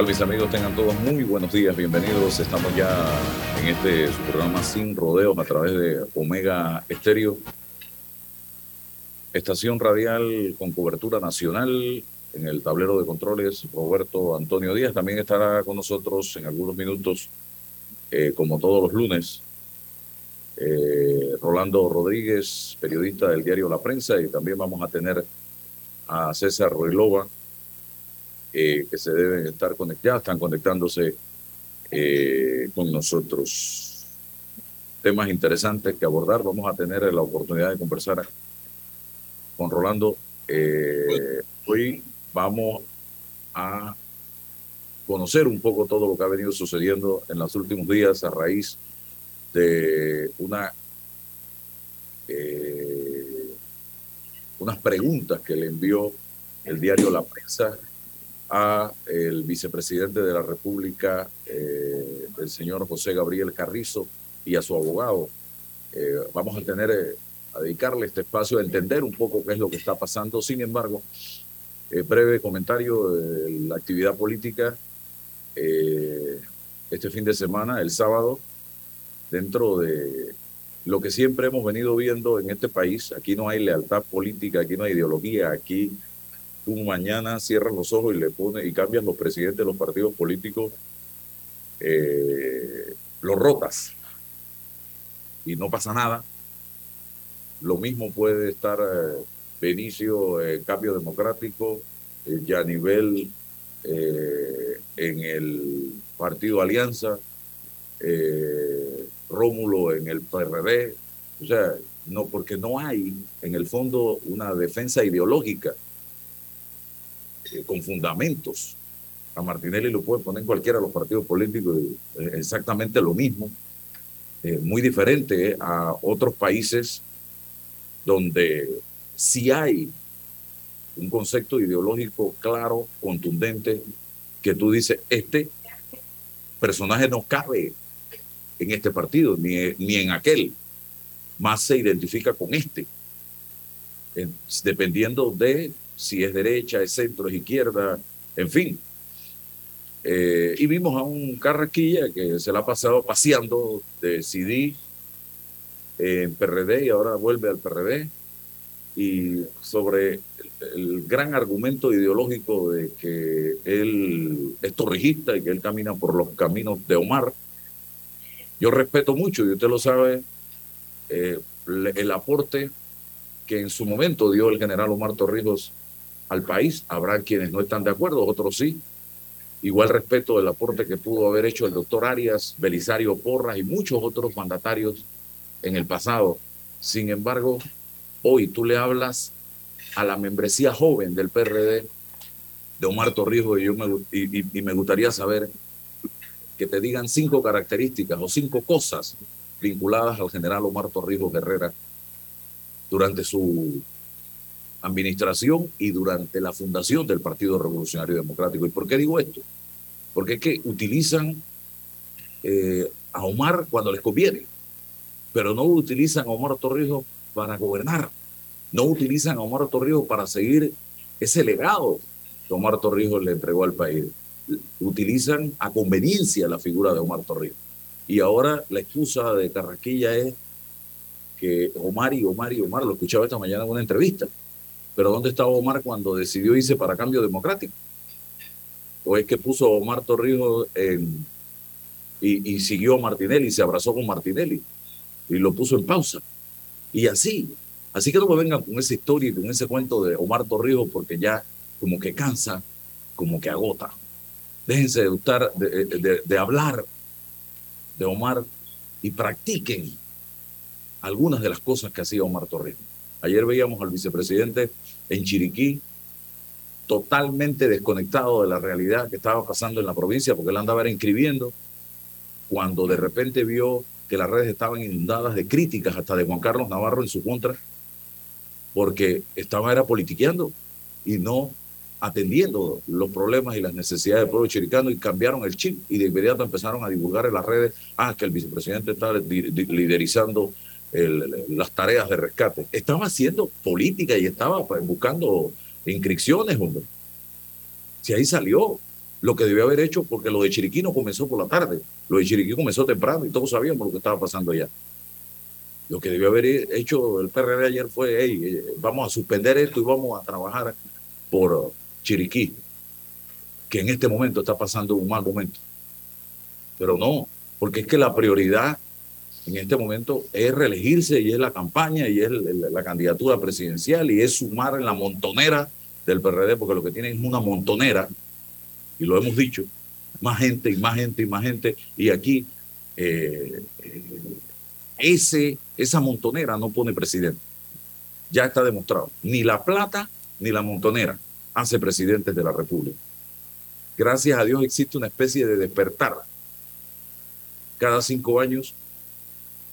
¿Qué tal mis amigos? Tengan todos muy buenos días, bienvenidos. Estamos ya en este programa Sin Rodeos a través de Omega Estéreo. Estación radial con cobertura nacional en el tablero de controles Roberto Antonio Díaz. También estará con nosotros en algunos minutos, eh, como todos los lunes, eh, Rolando Rodríguez, periodista del diario La Prensa, y también vamos a tener a César Ruilova, eh, que se deben estar conectados, están conectándose eh, con nosotros. Temas interesantes que abordar. Vamos a tener la oportunidad de conversar con Rolando. Eh, hoy vamos a conocer un poco todo lo que ha venido sucediendo en los últimos días a raíz de una unas preguntas que le envió el diario La Prensa a el vicepresidente de la República, eh, el señor José Gabriel Carrizo, y a su abogado. Eh, vamos a tener, eh, a dedicarle este espacio a entender un poco qué es lo que está pasando. Sin embargo, breve comentario de la actividad política. este fin de semana, el sábado, dentro de lo que siempre hemos venido viendo en este país, aquí no hay lealtad política, aquí no hay ideología, aquí tú mañana cierras los ojos y le pones y cambias los presidentes de los partidos políticos, eh, los rotas. Y no pasa nada. Lo mismo puede estar eh, Benicio en Cambio Democrático, eh, ya a nivel en el Partido Alianza, Rómulo en el PRD, o sea, no, porque no hay en el fondo una defensa ideológica eh, con fundamentos. A Martinelli lo puede poner cualquiera de los partidos políticos eh, exactamente lo mismo, eh, muy diferente a otros países donde sí hay un concepto ideológico claro, contundente, que tú dices, este personaje no cabe en este partido, ni, ni en aquel, más se identifica con este, dependiendo de si es derecha, es centro, es izquierda, en fin. Eh, y vimos a un Carraquilla que se la ha pasado paseando de CD en PRD y ahora vuelve al PRD. Y sobre el, gran argumento ideológico de que él es torrijista y que él camina por los caminos de Omar, yo respeto mucho, y usted lo sabe, eh, el aporte que en su momento dio el general Omar Torrijos al país. Habrá quienes no están de acuerdo, otros sí. Igual respeto del aporte que pudo haber hecho el doctor Arias, Belisario Porras y muchos otros mandatarios en el pasado. Sin embargo, hoy tú le hablas a la membresía joven del PRD de Omar Torrijos y, yo me, y me gustaría saber que te digan cinco características o cinco cosas vinculadas al general Omar Torrijos Guerrera durante su administración y durante la fundación del Partido Revolucionario Democrático. ¿Y por qué digo esto? Porque es que utilizan eh, a Omar cuando les conviene, pero no utilizan a Omar Torrijos para gobernar, no utilizan a Omar Torrijos para seguir ese legado que Omar Torrijos le entregó al país. Utilizan a conveniencia la figura de Omar Torrijos. Y ahora la excusa de Carraquilla es que Omar y Omar y Omar, lo escuchaba esta mañana en una entrevista, pero ¿dónde estaba Omar cuando decidió irse para cambio democrático? ¿O es que puso Omar Torrijos en, y, siguió a Martinelli, se abrazó con Martinelli y lo puso en pausa? Y así, así que no me vengan con esa historia y con ese cuento de Omar Torrijos porque ya como que cansa, como que agota. Déjense de, de, de hablar de Omar y practiquen algunas de las cosas que hacía Omar Torrijos. Ayer veíamos al vicepresidente en Chiriquí, totalmente desconectado de la realidad que estaba pasando en la provincia, porque él andaba inscribiendo, cuando de repente vio que las redes estaban inundadas de críticas hasta de Juan Carlos Navarro en su contra, porque estaba era politiqueando y no atendiendo los problemas y las necesidades del pueblo chiricano y cambiaron el chip y de inmediato empezaron a divulgar en las redes, ah, que el vicepresidente está liderizando las tareas de rescate. Estaba haciendo política y estaba pues, buscando inscripciones, hombre. Si ahí salió. lo que debió haber hecho, porque lo de Chiriquí no comenzó por la tarde, lo de Chiriquí comenzó temprano y todos sabíamos lo que estaba pasando allá. Lo que debió haber hecho el PRD ayer fue, hey, eh, vamos a suspender esto y vamos a trabajar por Chiriquí, que en este momento está pasando un mal momento. Pero no, porque es que la prioridad en este momento es reelegirse y es la campaña y es la candidatura presidencial y es sumar en la montonera del PRD, porque lo que tienen es una montonera, y lo hemos dicho, más gente y más gente y más gente, y aquí eh, ese, esa montonera no pone presidente. Ya está demostrado. Ni la plata ni la montonera hace presidentes de la República. Gracias a Dios existe una especie de despertar cada cinco años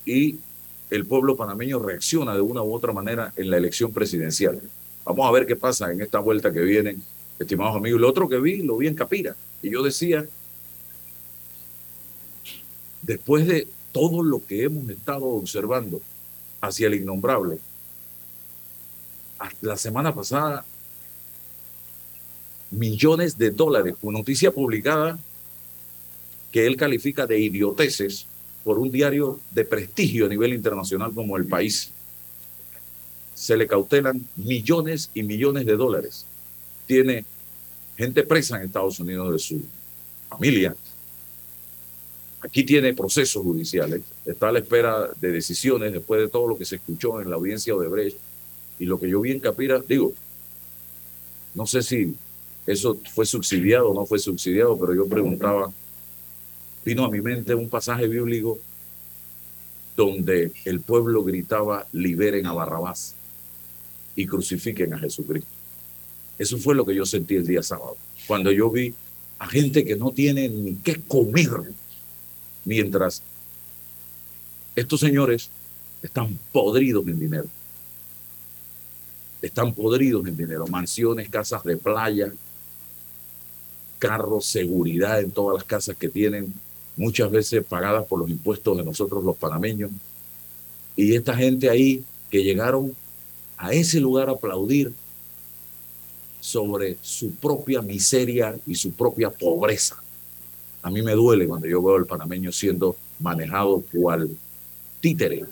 y el pueblo panameño reacciona de una u otra manera en la elección presidencial. Vamos a ver qué pasa en esta vuelta que viene, estimados amigos. Lo otro que vi, lo vi en Capira. Y yo decía, después de todo lo que hemos estado observando hacia el innombrable, la semana pasada, millones de dólares, una noticia publicada que él califica de idioteces por un diario de prestigio a nivel internacional como El País. Se le cautelan millones y millones de dólares. Tiene gente presa en Estados Unidos de su familia. Aquí tiene procesos judiciales. Está a la espera de decisiones después de todo lo que se escuchó en la audiencia de Brecht. Y lo que yo vi en Capira, digo, no sé si eso fue subsidiado o no fue subsidiado, pero yo preguntaba vino a mi mente un pasaje bíblico donde el pueblo gritaba, liberen a Barrabás y crucifiquen a Jesucristo. Eso fue lo que yo sentí el día sábado, cuando yo vi a gente que no tiene ni qué comer, mientras estos señores están podridos en dinero. Están podridos en dinero. Mansiones, casas de playa, carros, seguridad en todas las casas que tienen, muchas veces pagadas por los impuestos de nosotros los panameños. Y esta gente ahí que llegaron a ese lugar a aplaudir sobre su propia miseria y su propia pobreza. A mí me duele cuando yo veo al panameño siendo manejado cual títere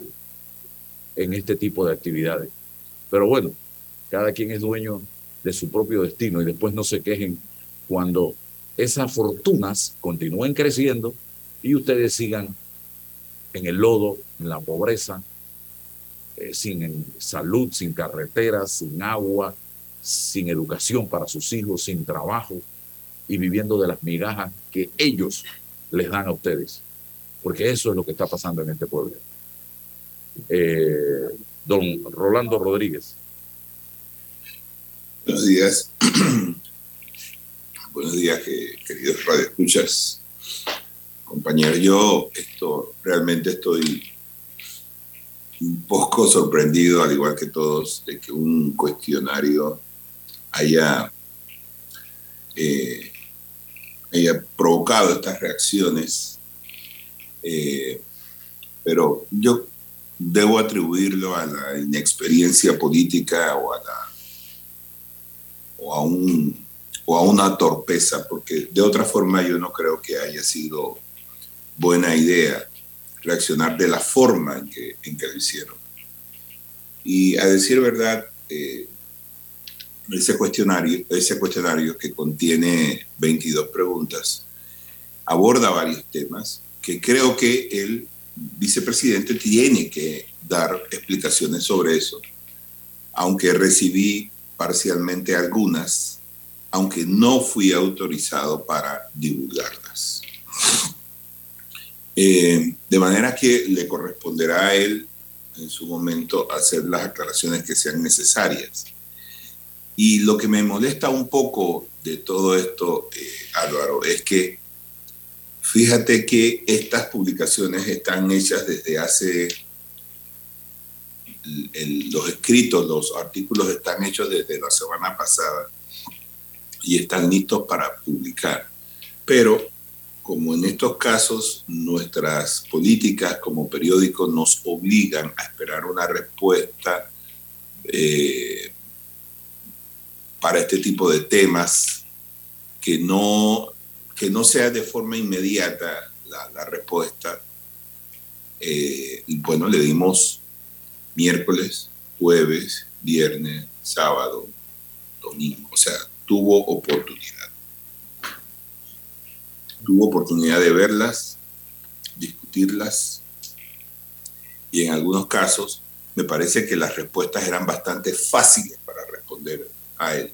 en este tipo de actividades. Pero bueno, cada quien es dueño de su propio destino y después no se quejen cuando esas fortunas continúen creciendo y ustedes sigan en el lodo, en la pobreza, eh, sin salud, sin carreteras, sin agua, sin educación para sus hijos, sin trabajo y viviendo de las migajas que ellos les dan a ustedes. Porque eso es lo que está pasando en este pueblo. Eh, don Rolando Rodríguez. Buenos días. Buenos días, queridos radioescuchas compañero. Yo esto, realmente estoy un poco sorprendido, al igual que todos, de que un cuestionario haya, eh, haya provocado estas reacciones. Eh, pero yo debo atribuirlo a la inexperiencia política o a, la, o a, un, o a una torpeza, porque de otra forma yo no creo que haya sido buena idea reaccionar de la forma en que, en que lo hicieron. Y a decir verdad, eh, ese, cuestionario, ese cuestionario que contiene 22 preguntas aborda varios temas que creo que el vicepresidente tiene que dar explicaciones sobre eso, aunque recibí parcialmente algunas, aunque no fui autorizado para divulgarlas. Eh, de manera que le corresponderá a él en su momento hacer las aclaraciones que sean necesarias. Y lo que me molesta un poco de todo esto, eh, Álvaro, es que fíjate que estas publicaciones están hechas desde hace, los escritos, los artículos están hechos desde la semana pasada y están listos para publicar. Pero como en estos casos nuestras políticas como periódico nos obligan a esperar una respuesta eh, para este tipo de temas que no que no sea de forma inmediata la, respuesta. Eh, y bueno, le dimos miércoles, jueves, viernes, sábado, domingo. O sea, tuvo oportunidad. Tuvo oportunidad de verlas, discutirlas y en algunos casos me parece que las respuestas eran bastante fáciles para responder a él.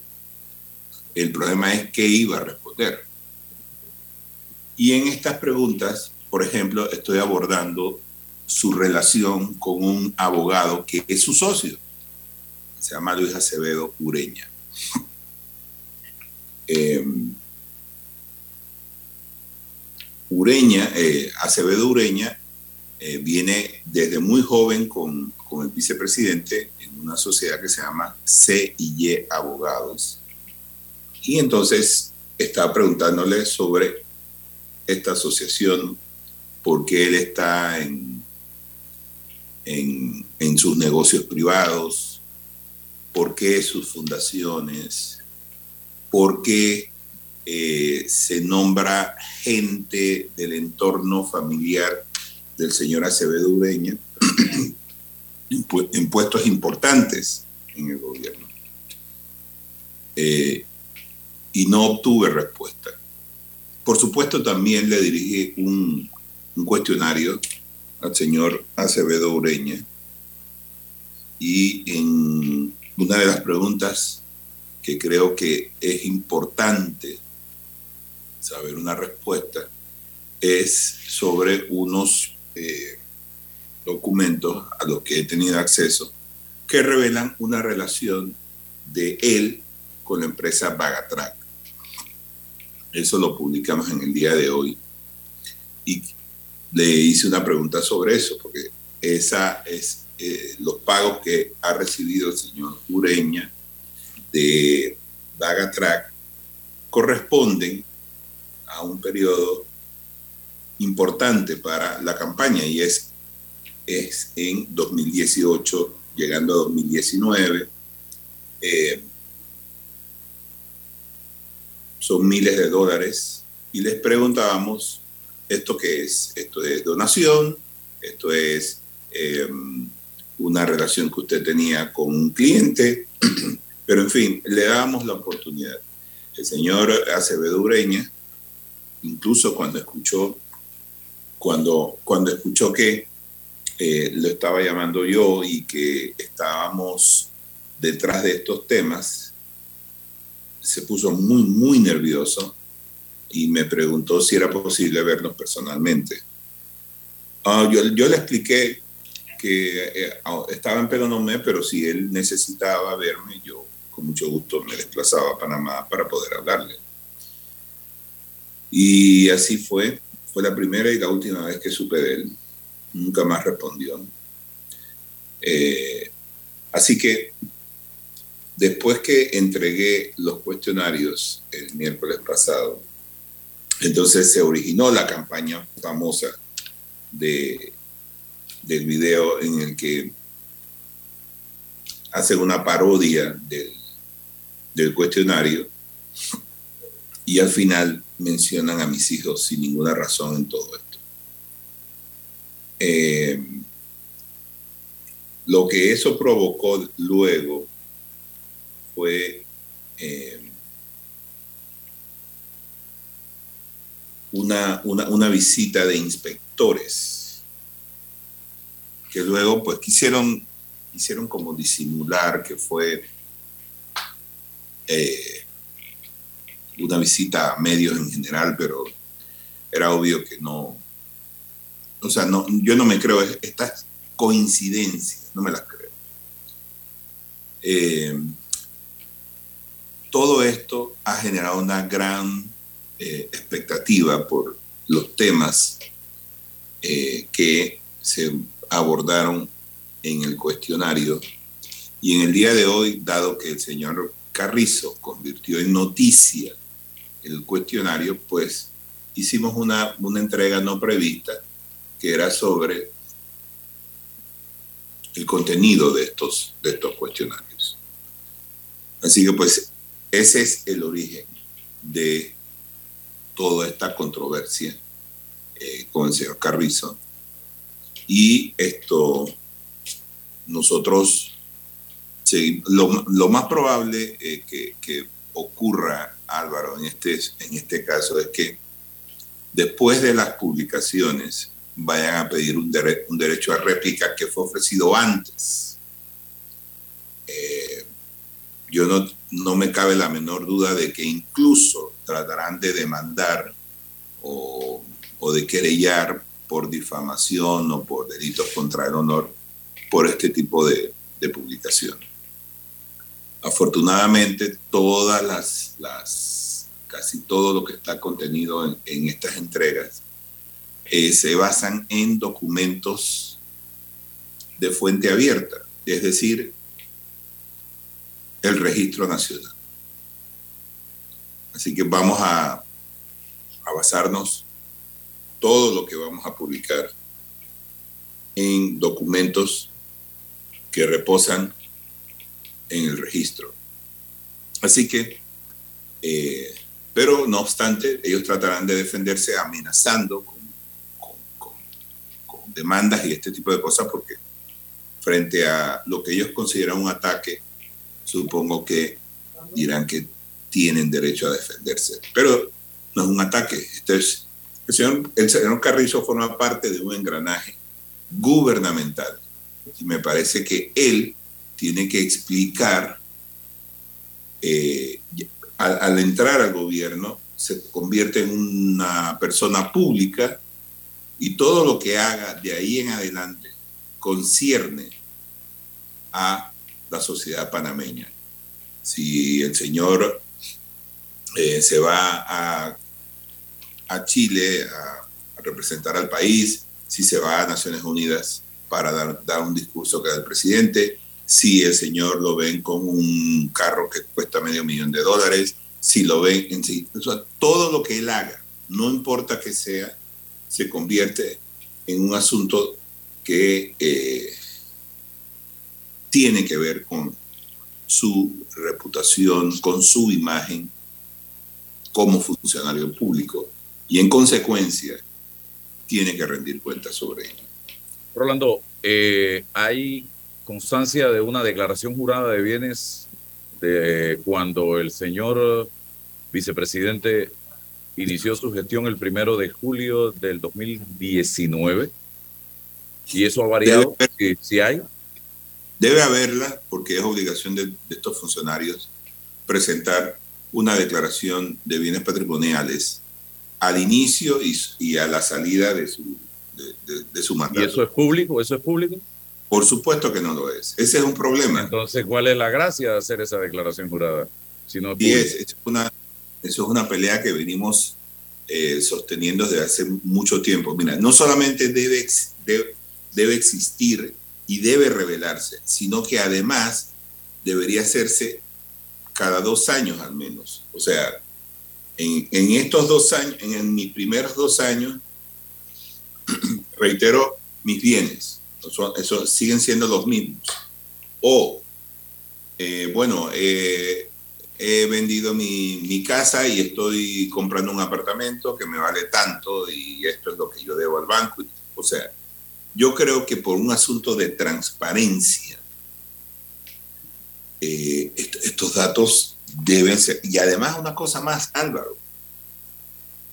El problema es qué iba a responder. Y en estas preguntas, por ejemplo, estoy abordando su relación con un abogado que es su socio, se llama Luis Acevedo Ureña. Em, Ureña, eh, Acevedo Ureña, eh, viene desde muy joven con, con, el vicepresidente en una sociedad que se llama CIE Abogados. Y entonces estaba preguntándole sobre esta asociación, por qué él está en, en, en sus negocios privados, por qué sus fundaciones, por qué eh, se nombra gente del entorno familiar del señor Acevedo Ureña en puestos importantes en el gobierno. Eh, y no obtuve respuesta. Por supuesto, también le dirigí un, un cuestionario al señor Acevedo Ureña y en una de las preguntas que creo que es importante saber una respuesta es sobre unos eh, documentos a los que he tenido acceso que revelan una relación de él con la empresa Bagatrack. Eso lo publicamos en el día de hoy. Y le hice una pregunta sobre eso, porque esa es eh, los pagos que ha recibido el señor Ureña de Bagatrack corresponden a un periodo importante para la campaña y es, es en 2018, llegando a 2019. Eh, son miles de dólares y les preguntábamos, ¿esto qué es? Esto es donación, esto es eh, una relación que usted tenía con un cliente, pero en fin, le dábamos la oportunidad. El señor Acevedo Ureña, incluso cuando escuchó, cuando, cuando escuchó que eh, lo estaba llamando yo y que estábamos detrás de estos temas, se puso muy, muy nervioso y me preguntó si era posible vernos personalmente. Ah, yo, le expliqué que eh, ah, estaba en Peronomé, pero si él necesitaba verme, yo con mucho gusto me desplazaba a Panamá para poder hablarle. Y así fue, fue la primera y la última vez que supe de él. Nunca más respondió. Eh, así que después que entregué los cuestionarios el miércoles pasado, entonces se originó la campaña famosa de del video en el que hace una parodia del, del cuestionario y al final mencionan a mis hijos sin ninguna razón en todo esto. Eh, lo que eso provocó luego fue eh, una, una, una visita de inspectores que luego pues quisieron, hicieron como disimular que fue eh, una visita a medios en general, pero era obvio que no, o sea, no, yo no me creo estas coincidencias, no me las creo. Eh, todo esto ha generado una gran eh, expectativa por los temas que se abordaron en el cuestionario. Y en el día de hoy, dado que el señor Carrizo convirtió en noticia el cuestionario, pues hicimos una, una entrega no prevista que era sobre el contenido de estos, de estos cuestionarios. Así que pues ese es el origen de toda esta controversia eh, con el señor Carrizo. Y esto, nosotros, lo, lo más probable eh, que, ocurra, Álvaro, en este, en este caso, es que después de las publicaciones vayan a pedir un, derecho a réplica que fue ofrecido antes. Eh, yo no, no me cabe la menor duda de que incluso tratarán de demandar o, de querellar por difamación o por delitos contra el honor por este tipo de, de publicación. Afortunadamente, todas las, las, casi todo lo que está contenido en, estas entregas eh, se basan en documentos de fuente abierta, es decir, el registro nacional. Así que vamos a basarnos todo lo que vamos a publicar en documentos que reposan en el registro. Así que, eh, pero no obstante, ellos tratarán de defenderse amenazando con, demandas y este tipo de cosas porque frente a lo que ellos consideran un ataque supongo que dirán que tienen derecho a defenderse. Pero no es un ataque. Este es, el, señor, el señor Carrizo forma parte de un engranaje gubernamental. Y me parece que él tiene que explicar, eh, al, entrar al gobierno, se convierte en una persona pública y todo lo que haga de ahí en adelante concierne a la sociedad panameña. Si el señor eh, se va a, a Chile a, a, representar al país, si se va a Naciones Unidas para dar, dar un discurso que da el presidente, si el señor lo ven con un carro que cuesta medio millón de dólares, si lo ven en sí, todo lo que él haga, no importa que sea, se convierte en un asunto que eh, tiene que ver con su reputación, con su imagen como funcionario público y en consecuencia tiene que rendir cuentas sobre ello. Rolando, eh, hay constancia de una declaración jurada de bienes de cuando el señor vicepresidente inició su gestión el primero de julio del 2019 y eso ha variado. Si, si hay. Debe haberla porque es obligación de, de, estos funcionarios presentar una declaración de bienes patrimoniales al inicio y, y a la salida de su, de, de, de, su mandato. ¿Y eso es público? ¿Eso es público? Por supuesto que no lo es. Ese es un problema. Entonces, ¿cuál es la gracia de hacer esa declaración jurada? Si no y es, es una, eso es una pelea que venimos eh, sosteniendo desde hace mucho tiempo. Mira, no solamente debe, debe, debe existir y debe revelarse, sino que además debería hacerse cada dos años al menos. O sea, en, en estos dos años, en, en, mis primeros dos años, reitero mis bienes, eso, siguen siendo los mismos. O, eh, bueno, eh, he vendido mi, mi, casa y estoy comprando un apartamento que me vale tanto y esto es lo que yo debo al banco. O sea, yo creo que por un asunto de transparencia, eh, est estos datos deben ser. Y además una cosa más, Álvaro,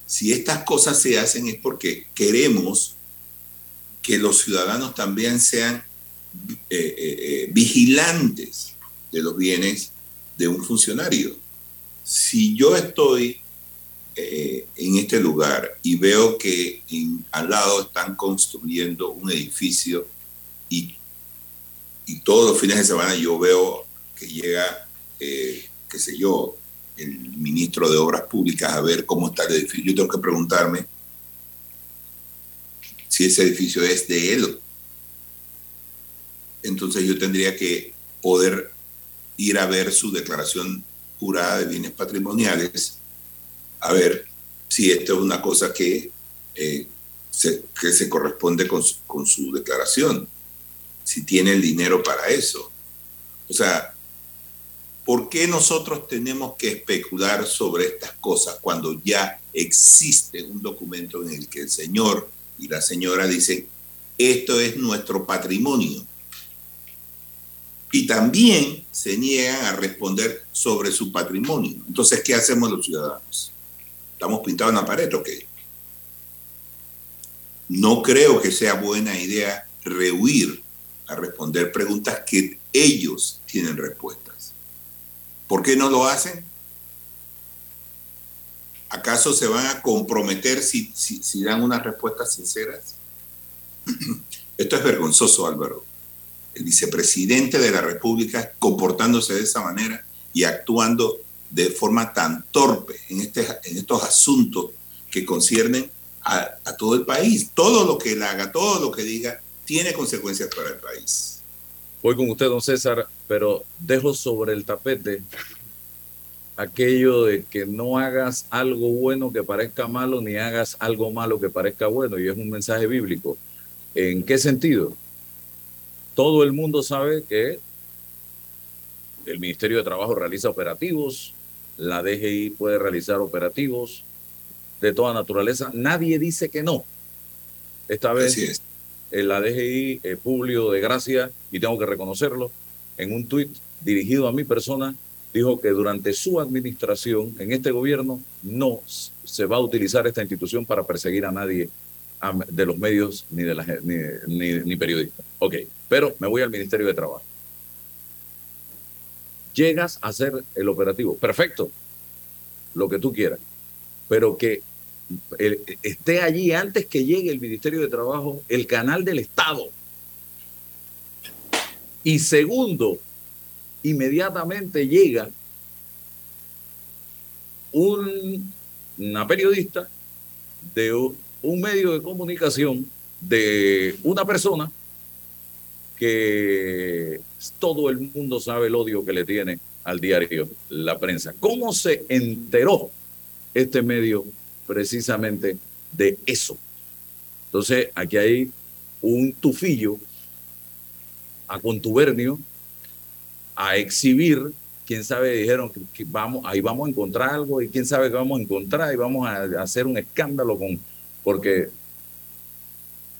si estas cosas se hacen es porque queremos que los ciudadanos también sean eh, eh, eh, vigilantes de los bienes de un funcionario. Si yo estoy en este lugar y veo que al lado están construyendo un edificio y, y, todos los fines de semana yo veo que llega, qué sé yo, el ministro de Obras Públicas a ver cómo está el edificio. Yo tengo que preguntarme si ese edificio es de él. Entonces yo tendría que poder ir a ver su declaración jurada de bienes patrimoniales a ver si esto es una cosa que, eh, se, que se corresponde con su, con su declaración, si tiene el dinero para eso. O sea, ¿Por qué nosotros tenemos que especular sobre estas cosas cuando ya existe un documento en el que el señor y la señora dicen, esto es nuestro patrimonio? Y también se niegan a responder sobre su patrimonio. Entonces, ¿qué hacemos los ciudadanos? ¿Estamos pintados en la pared o qué? No creo que sea buena idea rehuir a responder preguntas que ellos tienen respuestas. ¿Por qué no lo hacen? ¿Acaso se van a comprometer si, si, dan unas respuestas sinceras? Esto es vergonzoso, Álvaro. El vicepresidente de la República comportándose de esa manera y actuando de forma tan torpe en, este, en estos asuntos que conciernen a, a, todo el país. Todo lo que él haga, todo lo que diga, tiene consecuencias para el país. Voy con usted, don César, pero dejo sobre el tapete aquello de que no hagas algo bueno que parezca malo, ni hagas algo malo que parezca bueno, y es un mensaje bíblico. ¿En qué sentido? Todo el mundo sabe que el Ministerio de Trabajo realiza operativos, la DGI puede realizar operativos de toda naturaleza. Nadie dice que no. Esta vez es. en la DGI, eh, Publio de Gracia, y tengo que reconocerlo, en un tuit dirigido a mi persona, dijo que durante su administración en este gobierno no se va a utilizar esta institución para perseguir a nadie de los medios ni, de la, ni, ni, periodistas. Ok, pero me voy al Ministerio de Trabajo. Llegas a hacer el operativo, perfecto, lo que tú quieras, pero que esté allí antes que llegue el Ministerio de Trabajo el canal del Estado. Y segundo, inmediatamente llega una periodista de un medio de comunicación de una persona que todo el mundo sabe el odio que le tiene al diario La Prensa. ¿Cómo se enteró este medio precisamente de eso? Entonces, aquí hay un tufillo a contubernio a exhibir, quién sabe, dijeron que, vamos, ahí vamos a encontrar algo y quién sabe qué vamos a encontrar y vamos a, hacer un escándalo con, porque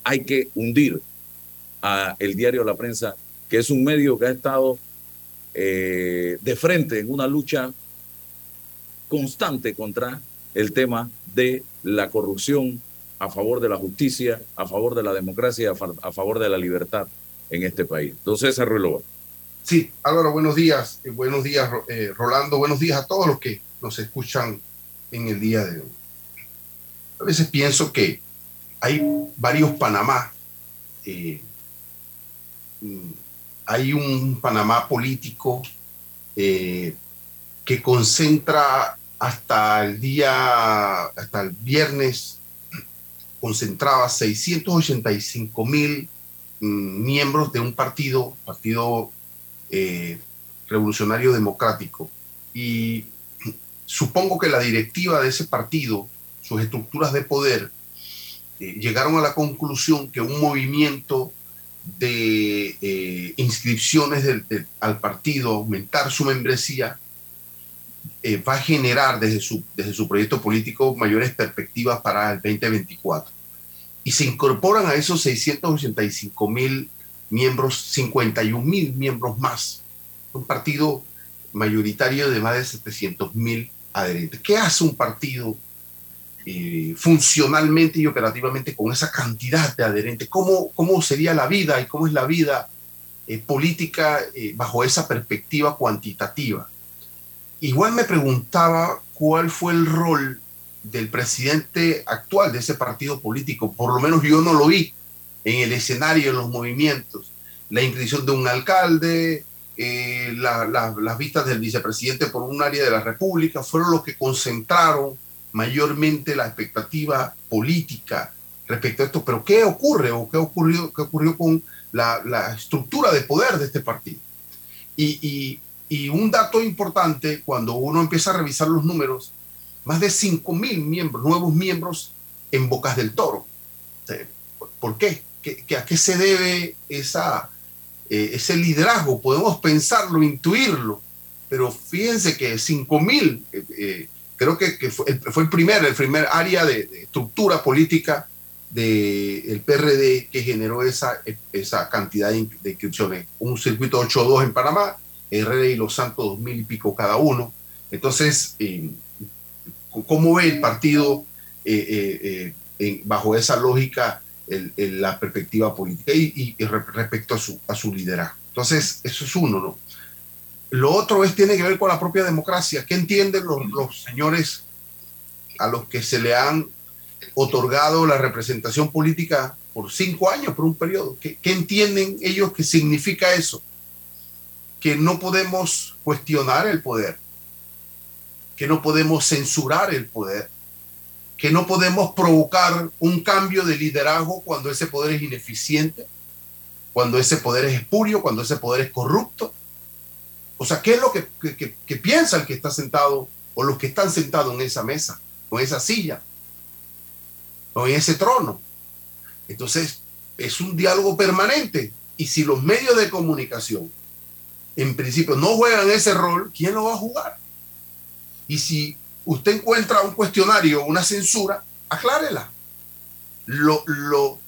hay que hundir a el diario La Prensa, que es un medio que ha estado eh, de frente en una lucha constante contra el tema de la corrupción a favor de la justicia, a favor de la democracia, a, favor de la libertad en este país. Entonces, César Ruiloba. Sí, Álvaro, buenos días. Eh, buenos días, eh, Rolando. Buenos días a todos los que nos escuchan en el día de hoy. A veces pienso que hay varios Panamá. Eh, mm, hay un Panamá político que concentra hasta el día, hasta el viernes, concentraba 685 mil mm, miembros de un partido, partido eh, revolucionario democrático. Y supongo que la directiva de ese partido, sus estructuras de poder, eh, llegaron a la conclusión que un movimiento de eh, inscripciones al partido, aumentar su membresía, va a generar desde su, desde su proyecto político mayores perspectivas para el 2024. Y se incorporan a esos 685 mil miembros, 51 mil miembros más. Un partido mayoritario de más de 700 mil adherentes. ¿Qué hace un partido eh, funcionalmente y operativamente con esa cantidad de adherentes? ¿Cómo, cómo sería la vida y cómo es la vida eh, política eh, bajo esa perspectiva cuantitativa? Igual me preguntaba cuál fue el rol del presidente actual de ese partido político. Por lo menos yo no lo vi en el escenario, en los movimientos. La inscripción de un alcalde, eh, las vistas del vicepresidente por un área de la República, fueron los que concentraron mayormente la expectativa política respecto a esto. Pero ¿qué ocurre o qué ocurrió, qué ocurrió con la, estructura de poder de este partido? Y, y, un dato importante, cuando uno empieza a revisar los números, más de 5 mil miembros, nuevos miembros en Bocas del Toro. ¿Por qué? ¿A qué se debe esa, eh, ese liderazgo? Podemos pensarlo, intuirlo. pero fíjense que 5 mil, eh, eh, creo que, fue, el primer, el primer área de, estructura política del PRD que generó esa, esa cantidad de, inscripciones. Un circuito 8-2 en Panamá, Herrera y Los Santos 2 mil y pico cada uno. Entonces, eh, ¿cómo ve el partido bajo esa lógica la perspectiva política y, respecto a su, a su liderazgo? Entonces, eso es uno, ¿no? Lo otro es, tiene que ver con la propia democracia. ¿Qué entienden los, señores a los que se le han otorgado la representación política por cinco años, por un periodo? ¿Qué, ¿Qué, entienden ellos que significa eso? Que no podemos cuestionar el poder, que no podemos censurar el poder, que no podemos provocar un cambio de liderazgo cuando ese poder es ineficiente, cuando ese poder es espurio, cuando ese poder es corrupto o sea, ¿qué es lo que, piensa el que está sentado o los que están sentados en esa mesa, o en esa silla, o en ese trono? Entonces, es un diálogo permanente. Y si los medios de comunicación, en principio, no juegan ese rol, ¿quién lo va a jugar? Y si usted encuentra un cuestionario, una censura, aclárela. Lo, lo,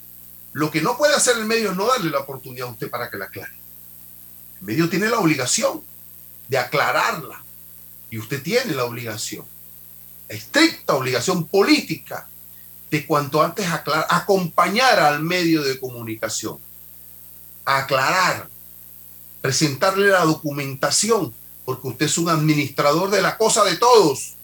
lo que no puede hacer el medio es no darle la oportunidad a usted para que la aclare. El medio tiene la obligación de aclararla. Y usted tiene la obligación, estricta obligación política, de cuanto antes aclarar, acompañar al medio de comunicación, aclarar, presentarle la documentación, porque usted es un administrador de la cosa de todos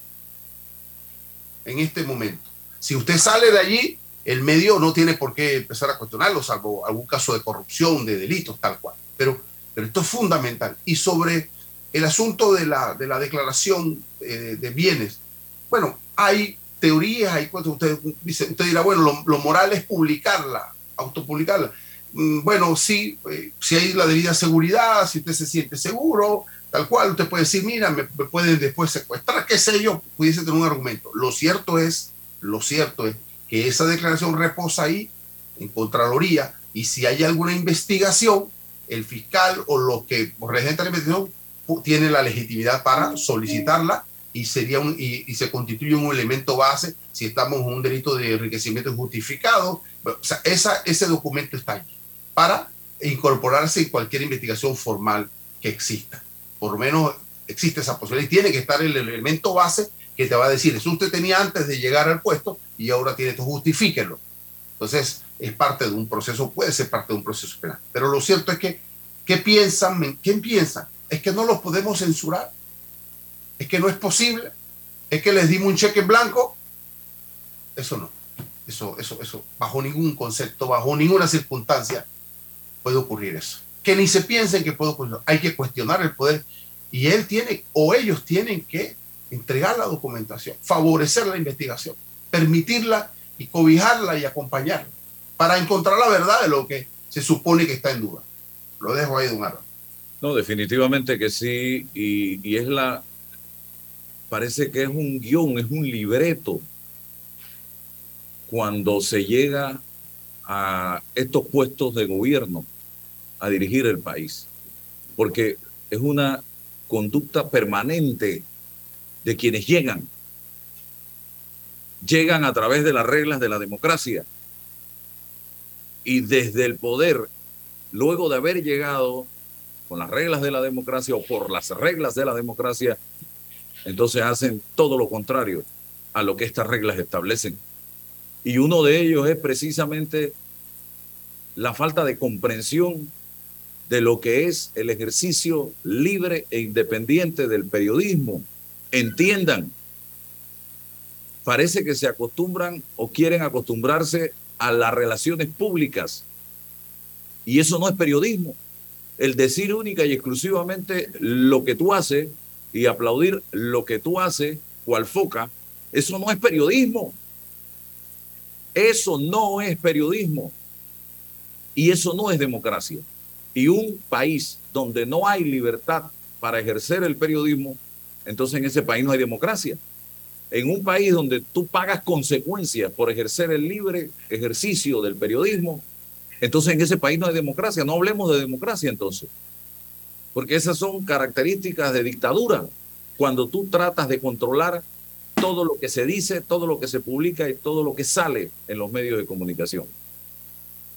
en este momento. Si usted sale de allí, el medio no tiene por qué empezar a cuestionarlo, salvo algún caso de corrupción, de delitos, tal cual. Pero, esto es fundamental. Y sobre el asunto de la, de la declaración eh, de bienes. Bueno, hay teorías, hay usted, dice, usted dirá, bueno, lo, moral es publicarla, autopublicarla. Mm, bueno, sí, eh, si hay la debida seguridad, si usted se siente seguro, tal cual, usted puede decir, mira, me, pueden después secuestrar, qué sé yo, pudiese tener un argumento. Lo cierto es, lo cierto es que esa declaración reposa ahí en Contraloría y si hay alguna investigación, el fiscal o los que regentan la investigación tiene la legitimidad para solicitarla y, sería un, y, se constituye un elemento base si estamos en un delito de enriquecimiento injustificado. O sea, esa, ese documento está ahí para incorporarse en cualquier investigación formal que exista. Por lo menos existe esa posibilidad y tiene que estar el elemento base que te va a decir, eso usted tenía antes de llegar al puesto y ahora tiene que justifíquenlo. Entonces, es parte de un proceso, puede ser parte de un proceso penal. Pero lo cierto es que, ¿qué piensan? ¿Quién piensa? es que no los podemos censurar, es que no es posible, es que les dimos un cheque en blanco. Eso no, eso, eso, eso, bajo ningún concepto, bajo ninguna circunstancia puede ocurrir eso. Que ni se piensen que puede ocurrir, hay que cuestionar el poder y él tiene o ellos tienen que entregar la documentación, favorecer la investigación, permitirla y cobijarla y acompañarla para encontrar la verdad de lo que se supone que está en duda. Lo dejo ahí, don Álvaro. No, definitivamente que sí. Y, es la. Parece que es un guion, es un libreto. Cuando se llega a estos puestos de gobierno a dirigir el país. Porque es una conducta permanente de quienes llegan. Llegan a través de las reglas de la democracia. Y desde el poder, luego de haber llegado con las reglas de la democracia o por las reglas de la democracia, entonces hacen todo lo contrario a lo que estas reglas establecen. Y uno de ellos es precisamente la falta de comprensión de lo que es el ejercicio libre e independiente del periodismo. Entiendan, parece que se acostumbran o quieren acostumbrarse a las relaciones públicas. Y eso no es periodismo el decir única y exclusivamente lo que tú haces y aplaudir lo que tú haces, cual foca, eso no es periodismo. Eso no es periodismo. Y eso no es democracia. Y un país donde no hay libertad para ejercer el periodismo, entonces en ese país no hay democracia. En un país donde tú pagas consecuencias por ejercer el libre ejercicio del periodismo, entonces en ese país no hay democracia. No hablemos de democracia entonces. porque esas son características de dictadura, cuando tú tratas de controlar todo lo que se dice, todo lo que se publica y todo lo que sale en los medios de comunicación.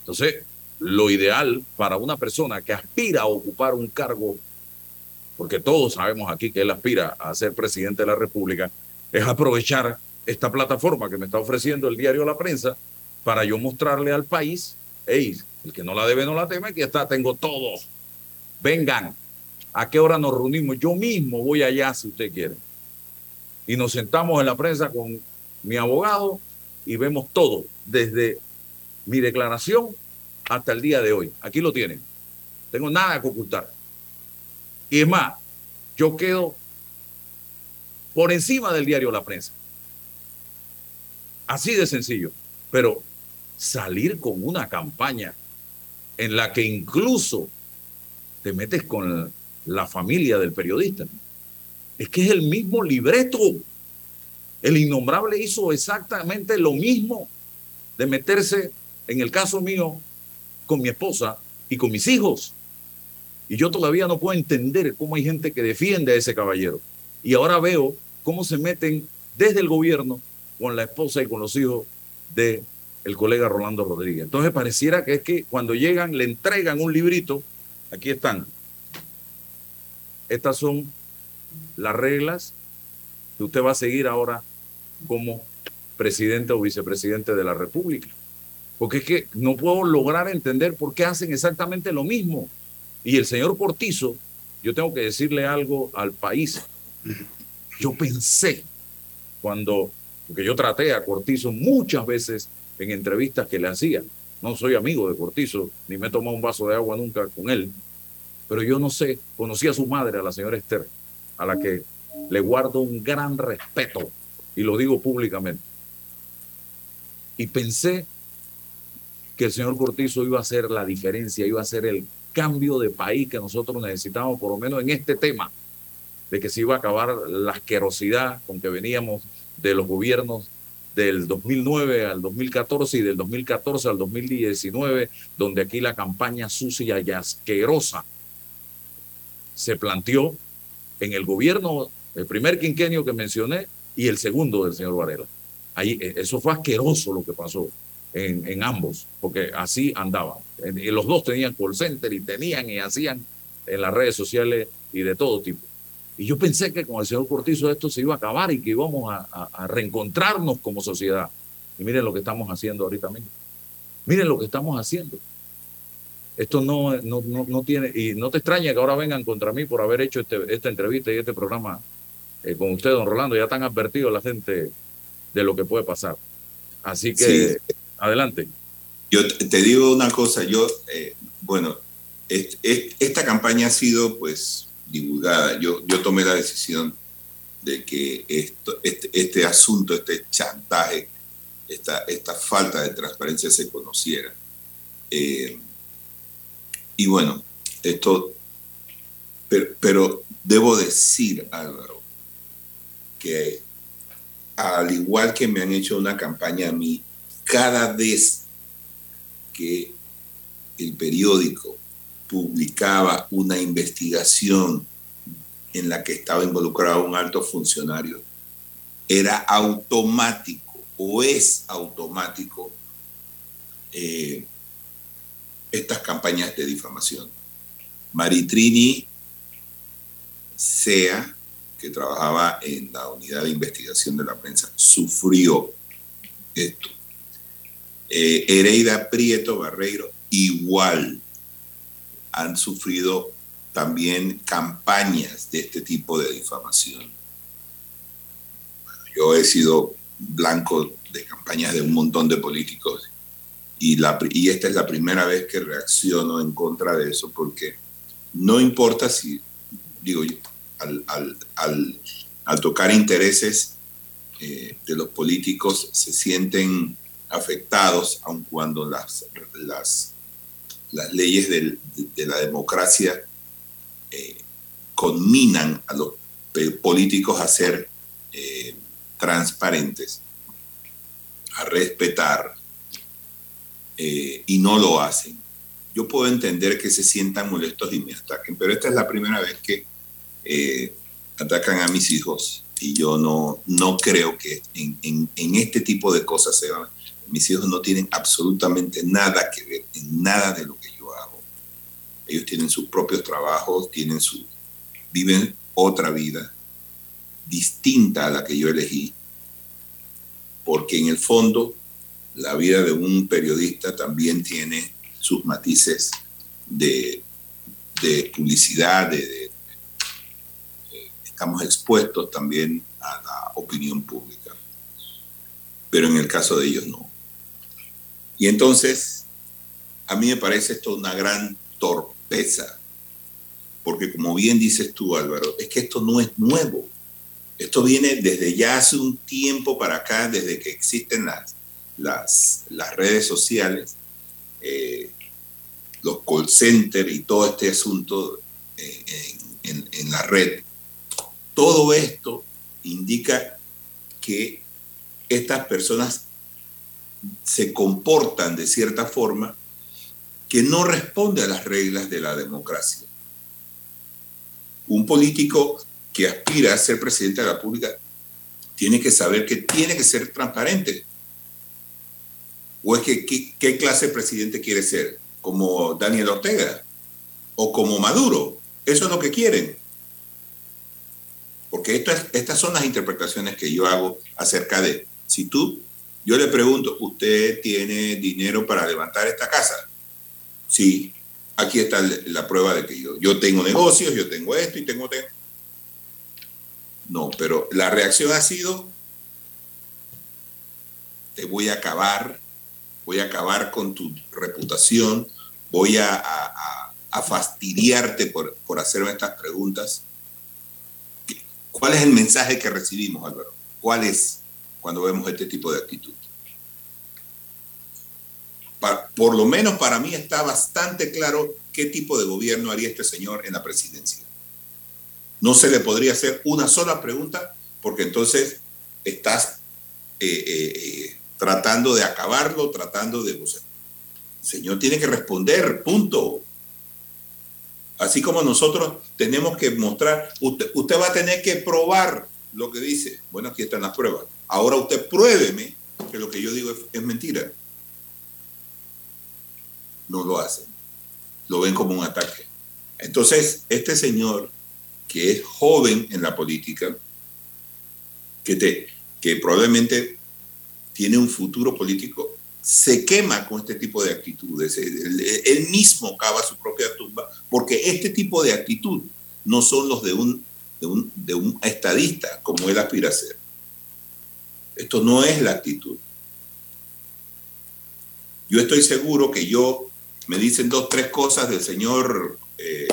Entonces, lo ideal para una persona que aspira a ocupar un cargo, porque todos sabemos aquí que él aspira a ser presidente de la República, es aprovechar esta plataforma que me está ofreciendo el diario La Prensa para yo mostrarle al país, hey, el que no la debe no la teme, que está, tengo todo. Vengan, ¿a qué hora nos reunimos? Yo mismo voy allá si usted quiere. Y nos sentamos en la prensa con mi abogado y vemos todo, desde mi declaración hasta el día de hoy. Aquí lo tienen. Tengo nada que ocultar. Y es más, yo quedo por encima del diario La Prensa. Así de sencillo. Pero salir con una campaña en la que incluso te metes con la familia del periodista. Es que es el mismo libreto. El innombrable hizo exactamente lo mismo de meterse, en el caso mío, con mi esposa y con mis hijos. Y yo todavía no puedo entender cómo hay gente que defiende a ese caballero. Y ahora veo cómo se meten desde el gobierno con la esposa y con los hijos de el colega Rolando Rodríguez. Entonces pareciera que es que cuando llegan le entregan un librito, aquí están. Estas son las reglas que usted va a seguir ahora como presidente o vicepresidente de la República. Porque es que no puedo lograr entender por qué hacen exactamente lo mismo. Y el señor Cortizo, yo tengo que decirle algo al país. Yo pensé cuando, porque yo traté a Cortizo muchas veces en entrevistas que le hacía. No soy amigo de Cortizo, ni me he tomado un vaso de agua nunca con él. Pero yo no sé, conocí a su madre, a la señora Esther, a la que le guardo un gran respeto, y lo digo públicamente. Y pensé que el señor Cortizo iba a hacer la diferencia, iba a hacer el cambio de país que nosotros necesitamos, por lo menos en este tema, de que se iba a acabar la asquerosidad con que veníamos de los gobiernos del 2009 al 2014 y del 2014 al 2019, donde aquí la campaña sucia y asquerosa se planteó en el gobierno, el primer quinquenio que mencioné y el segundo del señor Varela. Ahí, eh, eso fue asqueroso lo que pasó en, ambos, porque así andaba. Y los dos tenían call center y tenían y hacían en las redes sociales y de todo tipo. Y yo pensé que con el señor Cortizo esto se iba a acabar y que íbamos a, reencontrarnos como sociedad. Y miren lo que estamos haciendo ahorita mismo. Miren lo que estamos haciendo. Esto no, no, no, tiene, y no te extraña que ahora vengan contra mí por haber hecho este, esta entrevista y este programa eh, con usted, don Rolando. Ya están advertidos la gente de lo que puede pasar. Así que Adelante. Yo te digo una cosa, yo, eh, bueno, esta campaña ha sido pues divulgada. Yo, yo tomé la decisión de que esto, este, este asunto, este chantaje, esta, esta falta de transparencia se conociera. Eh, y bueno, esto, pero, pero, debo decir, Álvaro, que al igual que me han hecho una campaña a mí, cada vez que el periódico publicaba una investigación en la que estaba involucrado un alto funcionario, era automático o es automático eh, estas campañas de difamación. Maritrini Sea, que trabajaba en la unidad de investigación de la prensa, sufrió esto. Eh, Prieto Barreiro igual han sufrido también campañas de este tipo de difamación. yo he sido blanco de campañas de un montón de políticos y, esta es la primera vez que reacciono en contra de eso porque no importa si, digo, al, al, tocar intereses eh, de los políticos se sienten afectados, aun cuando las, las, las leyes de, la democracia eh, conminan a los políticos a ser eh, transparentes, a respetar, eh, y no lo hacen. yo puedo entender que se sientan molestos y me ataquen, pero esta es la primera vez que atacan a mis hijos y yo no, no creo que en, en, este tipo de cosas se van. Mis hijos no tienen absolutamente nada que ver en nada de lo que yo hago. Ellos tienen sus propios trabajos, tienen su, viven otra vida distinta a la que yo elegí, porque en el fondo la vida de un periodista también tiene sus matices de, de publicidad, de, estamos expuestos también a la opinión pública. Pero en el caso de ellos no. Y entonces, a mí me parece esto una gran torpeza, porque como bien dices tú, Álvaro, es que esto no es nuevo. Esto viene desde ya hace un tiempo para acá, desde que existen las, las, las redes sociales, eh, los call centers y todo este asunto eh, en, en, la red. Todo esto indica que estas personas se comportan de cierta forma que no responde a las reglas de la democracia. Un político que aspira a ser presidente de la República tiene que saber que tiene que ser transparente. ¿O es que qué, clase de presidente quiere ser? ¿Como Daniel Ortega? ¿O como Maduro? Eso es lo que quieren. Porque estas, estas son las interpretaciones que yo hago acerca de, si tú, yo le pregunto, ¿usted tiene dinero para levantar esta casa? Sí, aquí está la prueba de que yo, yo tengo negocios, yo tengo esto y tengo... No, pero la reacción ha sido, te voy a acabar, voy a acabar con tu reputación, voy a, fastidiarte por, por hacerme estas preguntas. ¿Cuál es el mensaje que recibimos, Álvaro? ¿Cuál es cuando vemos este tipo de actitud? por lo menos para mí está bastante claro qué tipo de gobierno haría este señor en la presidencia. No se le podría hacer una sola pregunta porque entonces estás eh, eh, eh, tratando de acabarlo, tratando de... el señor tiene que responder, punto. Así como nosotros tenemos que mostrar, usted va a tener que probar lo que dice. Bueno, aquí están las pruebas. Ahora usted pruébeme que lo que yo digo es, mentira. No lo hacen. Lo ven como un ataque. Entonces, este señor, que es joven en la política, que, te, que probablemente tiene un futuro político, se quema con este tipo de actitudes. Él, mismo cava su propia tumba, porque este tipo de actitud no son los de un, de un, de un estadista como él aspira a ser. Esto no es la actitud. Yo estoy seguro que yo me dicen dos, tres cosas del señor eh,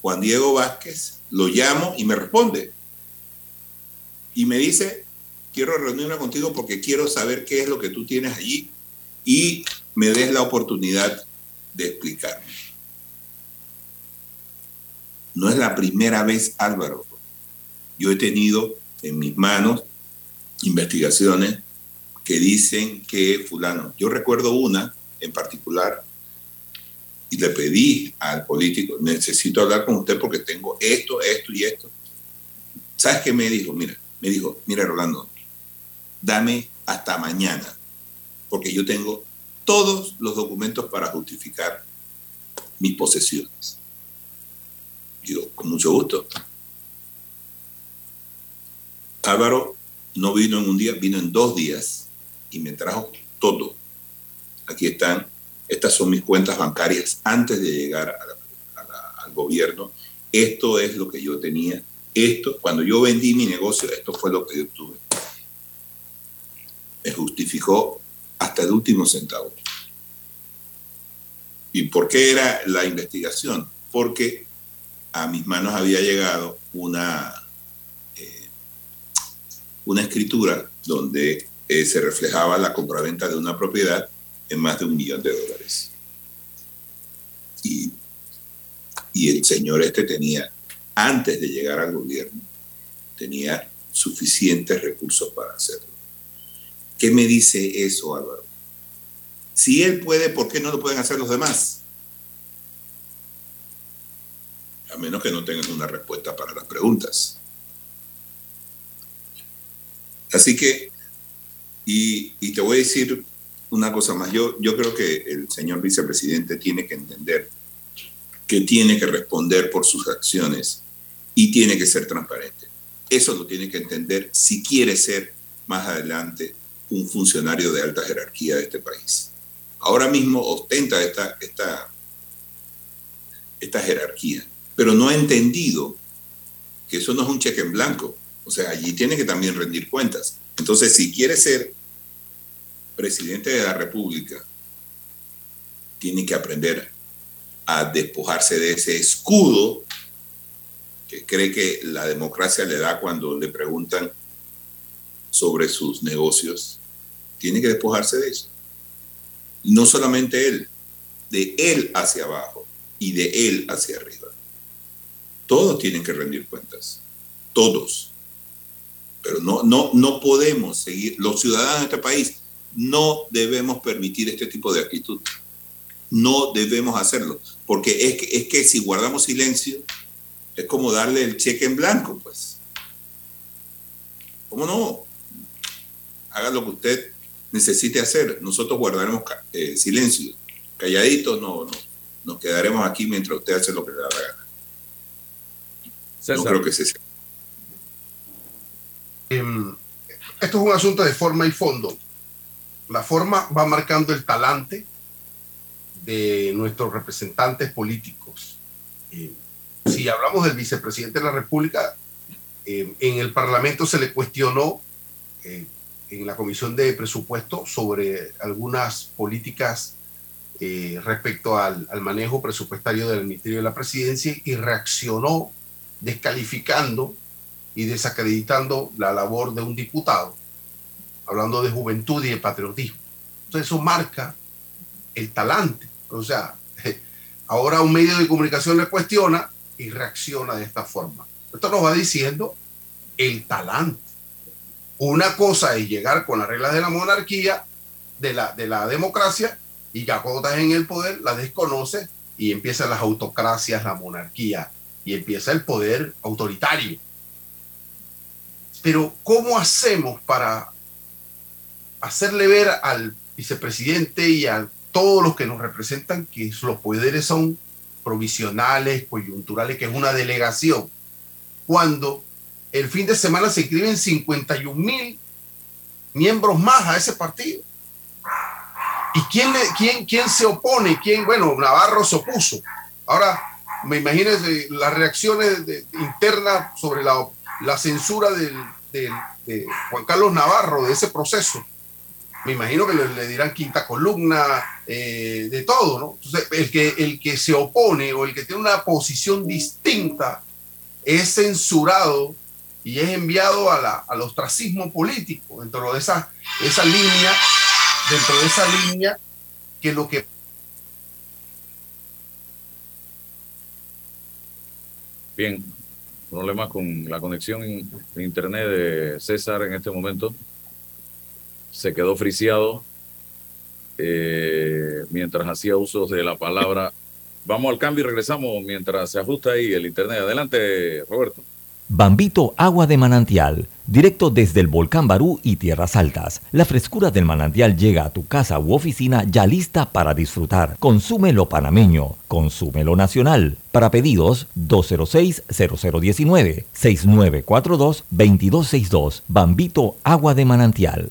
Juan Diego Vázquez, lo llamo y me responde. Y me dice, quiero reunirme contigo porque quiero saber qué es lo que tú tienes allí y me des la oportunidad de explicarme. No es la primera vez, Álvaro. Yo he tenido en mis manos investigaciones que dicen que fulano, yo recuerdo una en particular y le pedí al político, necesito hablar con usted porque tengo esto, esto y esto. ¿Sabes qué me dijo? Mira, me dijo, mira Rolando, dame hasta mañana, porque yo tengo todos los documentos para justificar mis posesiones. Digo, con mucho gusto. Álvaro no vino en un día, vino en dos días y me trajo todo. Aquí están, estas son mis cuentas bancarias antes de llegar al gobierno. Esto es lo que yo tenía. Esto, cuando yo vendí mi negocio, esto fue lo que yo tuve me justificó hasta el último centavo. ¿Y por qué era la investigación? Porque a mis manos había llegado una, una escritura donde eh, se reflejaba la compraventa de una propiedad en más de un millón de dólares. Y, y el señor este tenía, antes de llegar al gobierno, tenía suficientes recursos para hacerlo. ¿Qué me dice eso, Álvaro? Si él puede, ¿por qué no lo pueden hacer los demás? A menos que no tengan una respuesta para las preguntas. Así que, y, te voy a decir una cosa más. Yo, yo creo que el señor vicepresidente tiene que entender que tiene que responder por sus acciones y tiene que ser transparente. Eso lo tiene que entender si quiere ser más adelante un funcionario de alta jerarquía de este país. Ahora mismo ostenta esta, esta, esta jerarquía, pero no ha entendido que eso no es un cheque en blanco. O sea, allí tiene que también rendir cuentas. Entonces, si quiere ser presidente de la República, tiene que aprender a despojarse de ese escudo que cree que la democracia le da cuando le preguntan sobre sus negocios. Tiene que despojarse de eso. No solamente él, de él hacia abajo y de él hacia arriba. Todos tienen que rendir cuentas. Todos. Pero no, no, no podemos seguir, los ciudadanos de este país no debemos permitir este tipo de actitud. No debemos hacerlo, porque es que, es que si guardamos silencio, es como darle el cheque en blanco, pues. ¿Cómo no? Haga lo que usted necesite hacer. Nosotros guardaremos eh, silencio. Calladitos no, no, nos quedaremos aquí mientras usted hace lo que le da la gana. No creo que se sea. Em, esto es un asunto de forma y fondo. La forma va marcando el talante de nuestros representantes políticos. Eh, si hablamos del vicepresidente de la República, em, en el Parlamento se le cuestionó eh, en la Comisión de Presupuesto sobre algunas políticas eh, respecto al, al, manejo presupuestario del Ministerio de la Presidencia y reaccionó descalificando y desacreditando la labor de un diputado, hablando de juventud y de patriotismo. Entonces eso marca el talante. O sea, ahora un medio de comunicación le cuestiona y reacciona de esta forma. Esto nos va diciendo el talante. Una cosa es llegar con las reglas de la monarquía, de la, de la democracia, y ya cuando estás en el poder, la desconoce y empiezan las autocracias, la monarquía, y empieza el poder autoritario. Pero ¿cómo hacemos para hacerle ver al vicepresidente y a todos los que nos representan que los poderes son provisionales, coyunturales, que es una delegación, cuando el fin de semana se inscriben 51 mil miembros más a ese partido? ¿Y quién, quién, quién se opone? ¿Quién? Bueno, Navarro se opuso. Ahora, me imagino las reacciones internas sobre la, la censura del, Juan Carlos Navarro, de ese proceso, me imagino que le, dirán quinta columna, eh, de todo, ¿no? El que, el que se opone o el que tiene una posición distinta es censurado y es enviado a la, al ostracismo político dentro de esa, esa línea, dentro de esa línea que lo que Bien, problemas con la conexión en, internet de César en este momento. Se quedó friciado eh, mientras hacía uso de la palabra. Vamos al cambio y regresamos mientras se ajusta ahí el internet. Adelante, Roberto. Bambito Agua de Manantial, directo desde el volcán Barú y Tierras Altas. La frescura del manantial llega a tu casa u oficina ya lista para disfrutar. Consume lo panameño, consume lo nacional. Para pedidos 206-0019 6942-2262. Bambito Agua de Manantial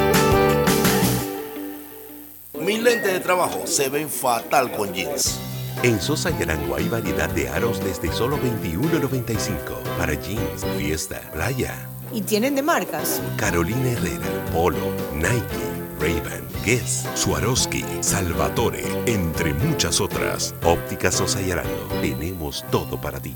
Mis lentes de trabajo se ven fatal con jeans. En Sosa y Arango hay variedad de aros desde solo $21.95 para jeans, fiesta, playa. ¿Y tienen de marcas? Carolina Herrera, Polo, Nike, Ray-Ban, Guess, Swarovski, Salvatore, entre muchas otras. Ópticas Osayarano, tenemos todo para ti.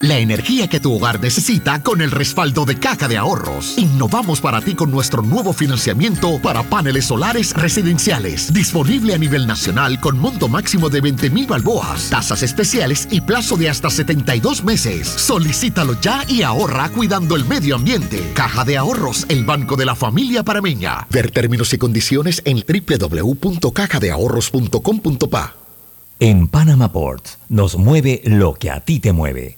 La energía que tu hogar necesita con el respaldo de Caja de Ahorros. Innovamos para ti con nuestro nuevo financiamiento para paneles solares residenciales. Disponible a nivel nacional con monto máximo de 20 mil balboas, tasas especiales y plazo de hasta 72 meses. Solicítalo ya y ahorra cuidando el medio ambiente. Caja de Ahorros, el banco de la familia parameña. Ver términos y condiciones en www.cajadeahorros.com.pa. En Panama Ports nos mueve lo que a ti te mueve.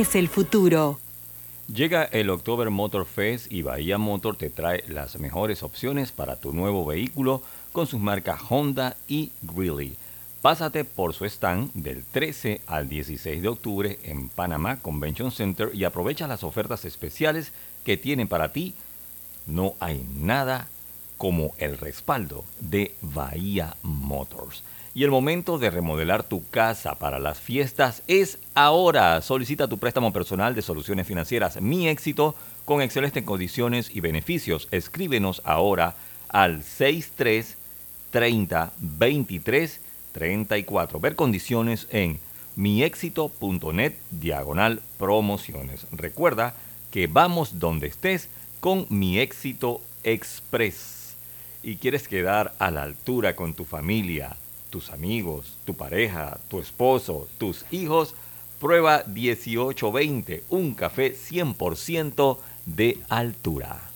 el futuro. Llega el October Motor Fest y Bahía Motor te trae las mejores opciones para tu nuevo vehículo con sus marcas Honda y Greeley. Pásate por su stand del 13 al 16 de octubre en Panamá Convention Center y aprovecha las ofertas especiales que tienen para ti. No hay nada como el respaldo de Bahía Motors. Y el momento de remodelar tu casa para las fiestas es ahora. Solicita tu préstamo personal de soluciones financieras Mi Éxito con excelentes condiciones y beneficios. Escríbenos ahora al 63 30 23 34. Ver condiciones en miexito.net diagonal promociones. Recuerda que vamos donde estés con Mi Éxito Express. Y quieres quedar a la altura con tu familia tus amigos, tu pareja, tu esposo, tus hijos, prueba 1820, un café 100% de altura.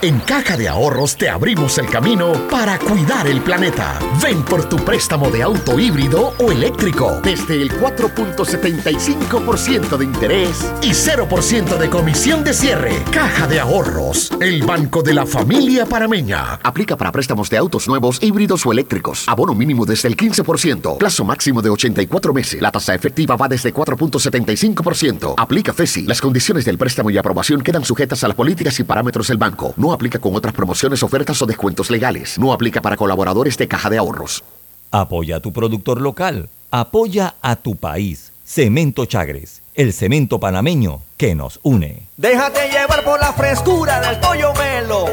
En Caja de Ahorros te abrimos el camino para cuidar el planeta. Ven por tu préstamo de auto híbrido o eléctrico desde el 4.75% de interés y 0% de comisión de cierre. Caja de Ahorros, el banco de la familia parameña. Aplica para préstamos de autos nuevos, híbridos o eléctricos. Abono mínimo desde el 15%. Plazo máximo de 84 meses. La tasa efectiva va desde 4.75%. Aplica FESI. Las condiciones del préstamo y aprobación quedan sujetas a las políticas y parámetros del banco. Aplica con otras promociones, ofertas o descuentos legales. No aplica para colaboradores de caja de ahorros. Apoya a tu productor local. Apoya a tu país. Cemento Chagres, el cemento panameño que nos une. Déjate llevar por la frescura del pollo melo.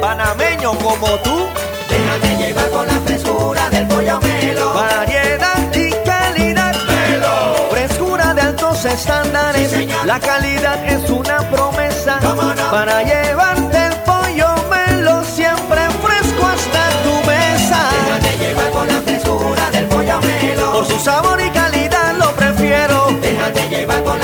Panameño como tú. Déjate llevar por la frescura del pollo melo. Variedad y calidad. Melo. Frescura de altos estándares. Sí, la calidad es una promesa. No? Para llevarte Su sabor y calidad lo prefiero. Déjate llevar con la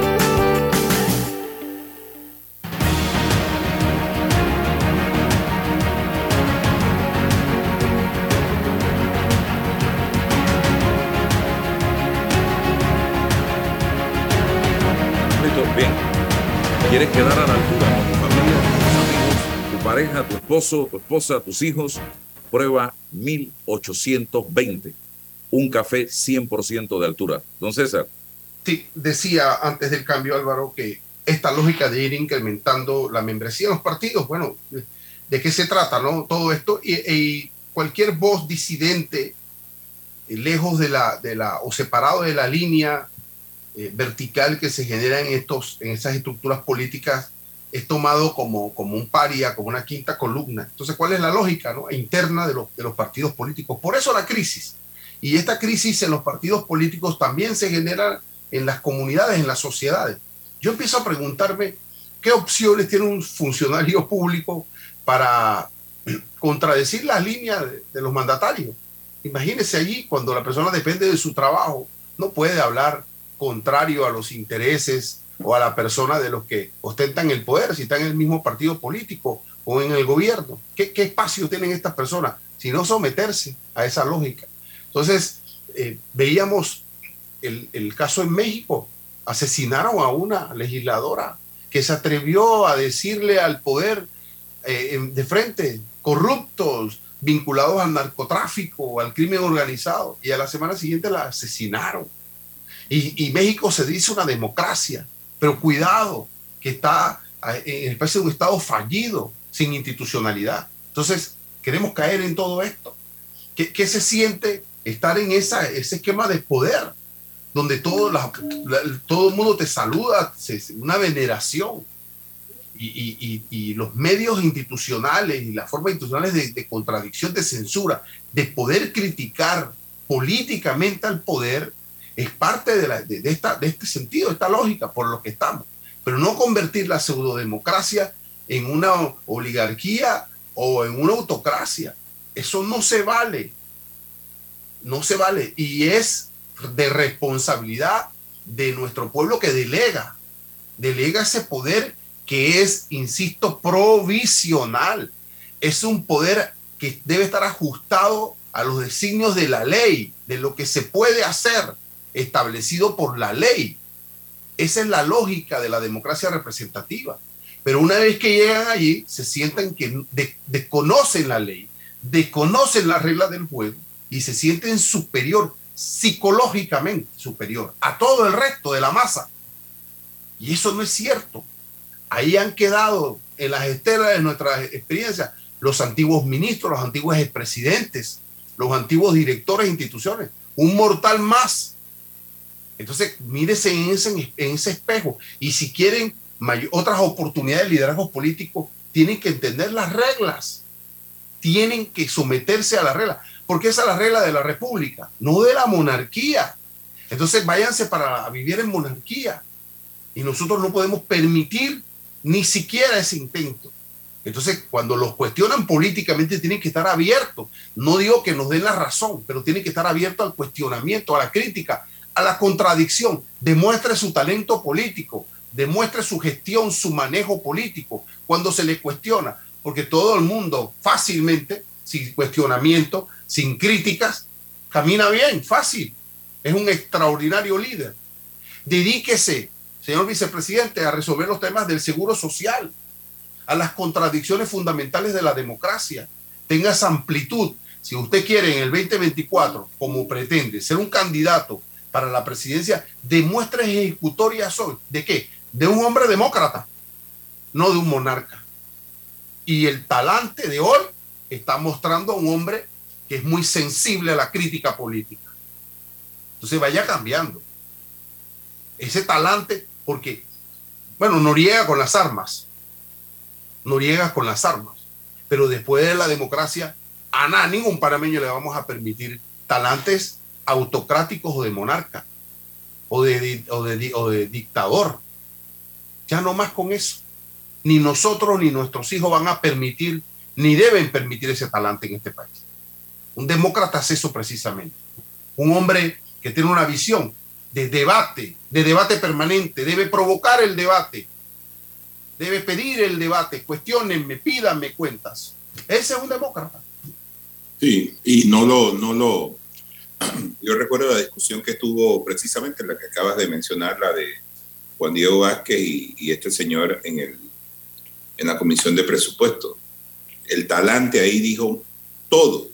Esposo, tu esposa, tus hijos? Prueba 1820. Un café 100% de altura. Don César. Sí, decía antes del cambio, Álvaro, que esta lógica de ir incrementando la membresía en los partidos, bueno, ¿de qué se trata, no? Todo esto y, y cualquier voz disidente, eh, lejos de la, de la, o separado de la línea eh, vertical que se genera en, estos, en esas estructuras políticas, es tomado como, como un paria, como una quinta columna. Entonces, ¿cuál es la lógica no? interna de los, de los partidos políticos? Por eso la crisis. Y esta crisis en los partidos políticos también se genera en las comunidades, en las sociedades. Yo empiezo a preguntarme qué opciones tiene un funcionario público para contradecir las líneas de, de los mandatarios. Imagínese allí cuando la persona depende de su trabajo, no puede hablar contrario a los intereses o a la persona de los que ostentan el poder, si están en el mismo partido político o en el gobierno. ¿Qué, qué espacio tienen estas personas? Si no someterse a esa lógica. Entonces, eh, veíamos el, el caso en México, asesinaron a una legisladora que se atrevió a decirle al poder eh, de frente, corruptos, vinculados al narcotráfico, al crimen organizado, y a la semana siguiente la asesinaron. Y, y México se dice una democracia, pero cuidado, que está en especie de un Estado fallido, sin institucionalidad. Entonces, queremos caer en todo esto. ¿Qué, qué se siente estar en esa, ese esquema de poder? donde todo, todo el mundo te saluda, una veneración. Y, y, los medios institucionales y las formas institucionales de, contradicción, de censura, de poder criticar políticamente al poder, es parte de, la, de, esta, de este sentido, de esta lógica por lo que estamos. Pero no convertir la pseudodemocracia en una oligarquía o en una autocracia. Eso no se vale. No se vale. Y es de responsabilidad de nuestro pueblo que delega, delega ese poder que es, insisto, provisional. Es un poder que debe estar ajustado a los designios de la ley, de lo que se puede hacer, establecido por la ley. Esa es la lógica de la democracia representativa. Pero una vez que llegan allí, se sienten que de, desconocen la ley, desconocen las reglas del juego y se sienten superior psicológicamente superior a todo el resto de la masa. Y eso no es cierto. Ahí han quedado en las estelas de nuestra experiencia los antiguos ministros, los antiguos expresidentes, los antiguos directores de instituciones. Un mortal más. Entonces, mírese en ese, espejo. Y si quieren otras oportunidades de liderazgo político, tienen que entender las reglas. Tienen que someterse a las reglas porque esa es la regla de la república, no de la monarquía. Entonces váyanse para vivir en monarquía. Y nosotros no podemos permitir ni siquiera ese intento. Entonces, cuando los cuestionan políticamente, tienen que estar abiertos. No digo que nos den la razón, pero tienen que estar abiertos al cuestionamiento, a la crítica, a la contradicción. Demuestre su talento político, demuestre su gestión, su manejo político cuando se le cuestiona, porque todo el mundo fácilmente, sin cuestionamiento, sin críticas, camina bien, fácil. Es un extraordinario líder. Dedíquese señor vicepresidente, a resolver los temas del seguro social, a las contradicciones fundamentales de la democracia. Tenga esa amplitud. Si usted quiere en el 2024, como pretende, ser un candidato para la presidencia, demuestre ejecutoria soy. ¿De qué? De un hombre demócrata, no de un monarca. Y el talante de hoy está mostrando a un hombre que es muy sensible a la crítica política. Entonces vaya cambiando. Ese talante, porque, bueno, Noriega con las armas, Noriega con las armas, pero después de la democracia, a nada, ningún panameño le vamos a permitir talantes autocráticos o de monarca, o de, o de, o de dictador. Ya no más con eso. Ni nosotros ni nuestros hijos van a permitir, ni deben permitir ese talante en este país. Un demócrata es eso precisamente. Un hombre que tiene una visión de debate, de debate permanente, debe provocar el debate, debe pedir el debate, cuestionenme, pídanme cuentas. Ese es un demócrata. Sí, y no lo, no lo. Yo recuerdo la discusión que tuvo precisamente la que acabas de mencionar, la de Juan Diego Vázquez y, y este señor en, el, en la comisión de presupuesto. El talante ahí dijo todo.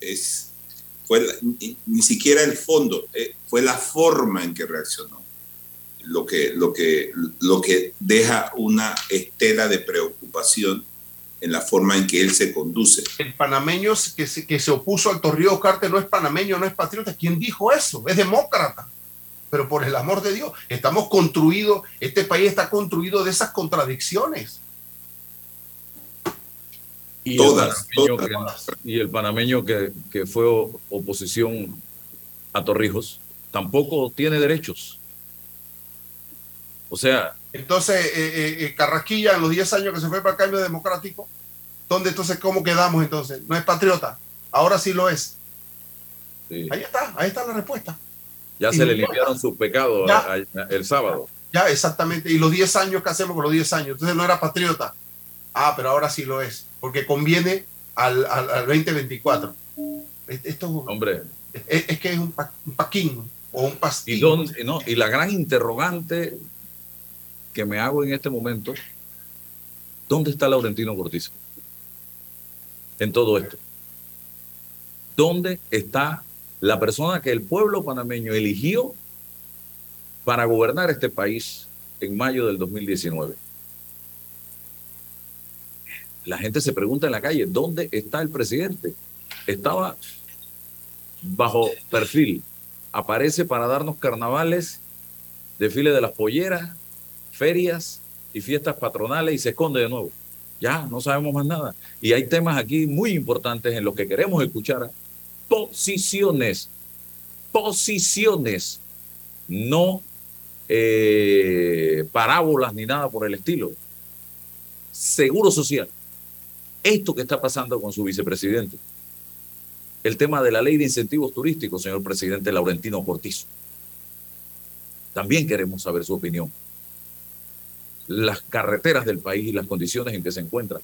Es fue ni, siquiera el fondo, eh, fue la forma en que reaccionó. Lo que, lo, que, lo que deja una estela de preocupación en la forma en que él se conduce. El panameño que se, que se opuso al Torrijos Carte no es panameño, no es patriota. ¿Quién dijo eso? Es demócrata. Pero por el amor de Dios, estamos construidos, este país está construido de esas contradicciones. Y todas, el todas. Que, y el panameño que, que, fue oposición a Torrijos tampoco tiene derechos. O sea. Entonces, eh, eh, Carrasquilla, en los 10 años que se fue para el cambio democrático, ¿dónde entonces cómo quedamos entonces? No es patriota, ahora sí lo es. Sí. Ahí está, ahí está la respuesta. Ya y se le limpiaron sus pecados el sábado. Ya, exactamente. Y los 10 años que hacemos con los 10 años. Entonces no era patriota. Ah, pero ahora sí lo es porque conviene al, al, al 2024. Esto, Hombre. Es, es, que es un, pa, un paquín o un pastín. Y, dónde, no, y la gran interrogante que me hago en este momento, ¿dónde está Laurentino Cortizo? En todo esto. ¿Dónde está la persona que el pueblo panameño eligió para gobernar este país en mayo del 2019? la gente se pregunta en la calle, ¿dónde está el presidente? Estaba bajo perfil, aparece para darnos carnavales, desfile de las polleras, ferias y fiestas patronales y se esconde de nuevo. Ya, no sabemos más nada. Y hay temas aquí muy importantes en los que queremos escuchar posiciones, posiciones, no eh, parábolas ni nada por el estilo. Seguro social esto que está pasando con su vicepresidente. El tema de la ley de incentivos turísticos, señor presidente Laurentino Cortizo. También queremos saber su opinión. Las carreteras del país y las condiciones en que se encuentran.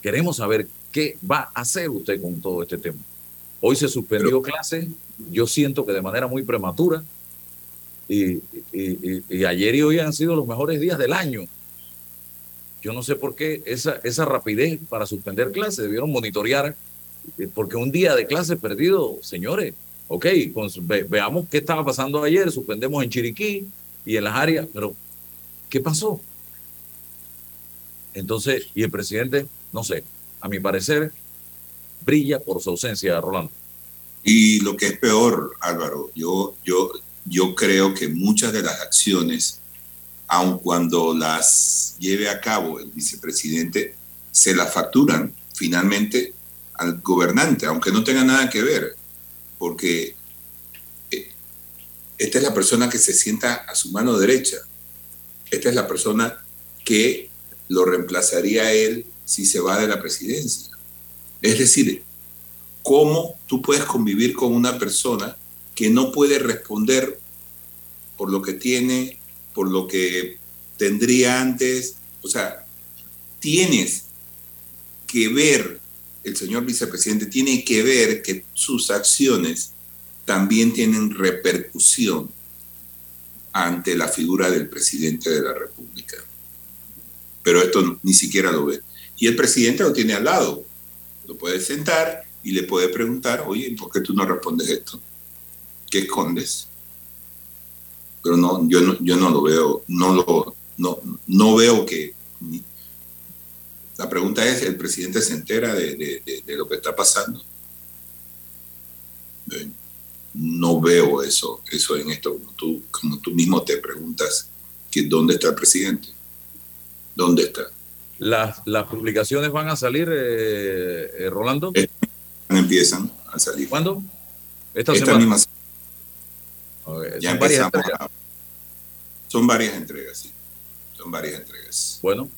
Queremos saber qué va a hacer usted con todo este tema. Hoy se suspendió clase, yo siento que de manera muy prematura, y, y, y, y, ayer y hoy han sido los mejores días del año yo no sé por qué esa, esa rapidez para suspender clases, debieron monitorear, eh, porque un día de clase perdido, señores, ok, pues, ve, veamos qué estaba pasando ayer, suspendemos en Chiriquí y en las áreas, pero ¿qué pasó? Entonces, y el presidente, no sé, a mi parecer, brilla por su ausencia, Rolando. Y lo que es peor, Álvaro, yo, yo, yo creo que muchas de las acciones aun cuando las lleve a cabo el vicepresidente, se las facturan finalmente al gobernante, aunque no tenga nada que ver, porque eh, esta es la persona que se sienta a su mano derecha, esta es la persona que lo reemplazaría a él si se va de la presidencia. Es decir, ¿cómo tú puedes convivir con una persona que no puede responder por lo que tiene por lo que tendría antes. O sea, tienes que ver, el señor vicepresidente tiene que ver que sus acciones también tienen repercusión ante la figura del presidente de la República. Pero esto ni siquiera lo ve. Y el presidente lo tiene al lado. Lo puede sentar y le puede preguntar, oye, ¿por qué tú no respondes esto? ¿Qué escondes? Pero no, yo no, yo no lo veo, no lo, no, no veo que. La pregunta es: ¿el presidente se entera de, lo que está pasando? No veo eso, eso en esto, como tú, como tú mismo te preguntas, que ¿dónde está el presidente? ¿Dónde está? ¿Las, las publicaciones van a salir, eh, eh, Rolando? empiezan a salir. ¿Cuándo? Esta, semana. Misma... ya son varias entregas. Son varias entregas, sí. Son varias entregas. Bueno.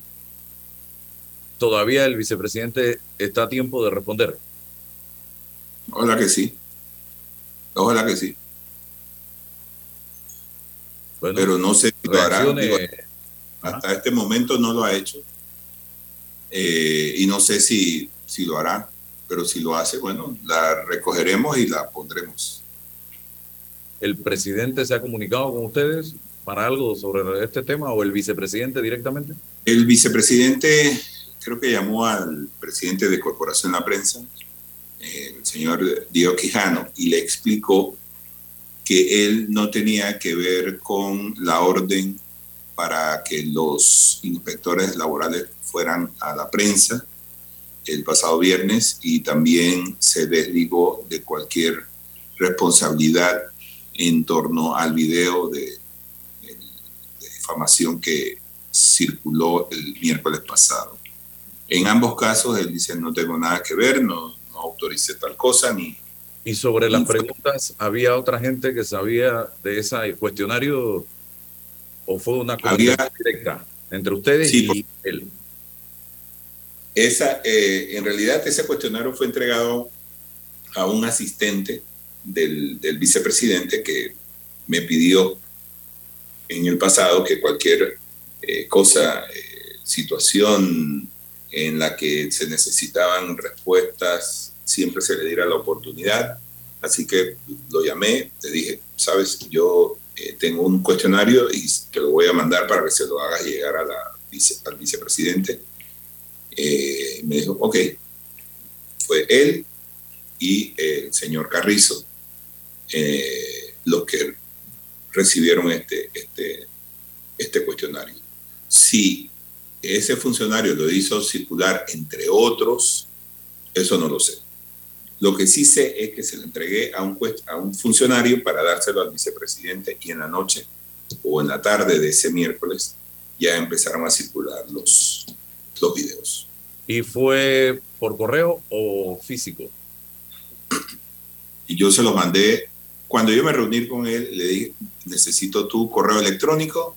¿Todavía el vicepresidente está a tiempo de responder? Hola que sí. Ojalá que sí. Pero no sé si lo hará. hasta este momento no lo ha hecho. Eh, y no sé si, si lo hará. Pero si lo hace, bueno, la recogeremos y la pondremos. ¿El presidente se ha comunicado con ustedes para algo sobre este tema o el vicepresidente directamente? El vicepresidente creo que llamó al presidente de Corporación La Prensa el señor Dio Quijano, y le explicó que él no tenía que ver con la orden para que los inspectores laborales fueran a la prensa el pasado viernes y también se desligó de cualquier responsabilidad en torno al video de, de, difamación que circuló el miércoles pasado. En ambos casos él dice no tengo nada que ver, no, autoricé tal cosa ni... Y sobre las preguntas, ¿había otra gente que sabía de ese cuestionario o fue una comunicación directa entre ustedes y él? Esa, eh, en realidad ese cuestionario fue entregado a un asistente del, vicepresidente que me pidió en el pasado que cualquier eh, cosa, eh, situación en la que se necesitaban respuestas siempre se le diera la oportunidad. Así que lo llamé, le dije, sabes, yo eh, tengo un cuestionario y te lo voy a mandar para que se lo hagas llegar la al vicepresidente. Eh, me dijo, ok, fue él y el señor Carrizo eh, los que recibieron este, este, este cuestionario. Si ese funcionario lo hizo circular entre otros, eso no lo sé. Lo que sí sé es que se lo entregué a un, a un funcionario para dárselo al vicepresidente y en la noche o en la tarde de ese miércoles ya empezaron a circular los, los videos. ¿Y fue por correo o físico? Y yo se lo mandé, cuando yo me reuní con él, le dije, necesito tu correo electrónico.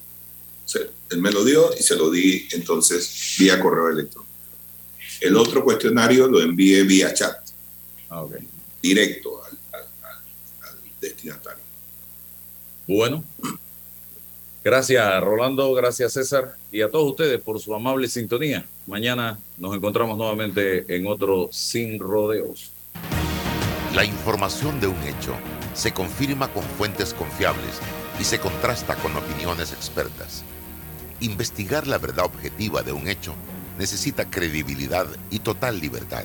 él me lo dio y se lo di entonces vía correo electrónico. El otro cuestionario lo envié vía chat. Ah, directo al, destinatario. Bueno, gracias Rolando, gracias César y a todos ustedes por su amable sintonía. Mañana nos encontramos nuevamente en otro Sin Rodeos. La información de un hecho se confirma con fuentes confiables y se contrasta con opiniones expertas. Investigar la verdad objetiva de un hecho necesita credibilidad y total libertad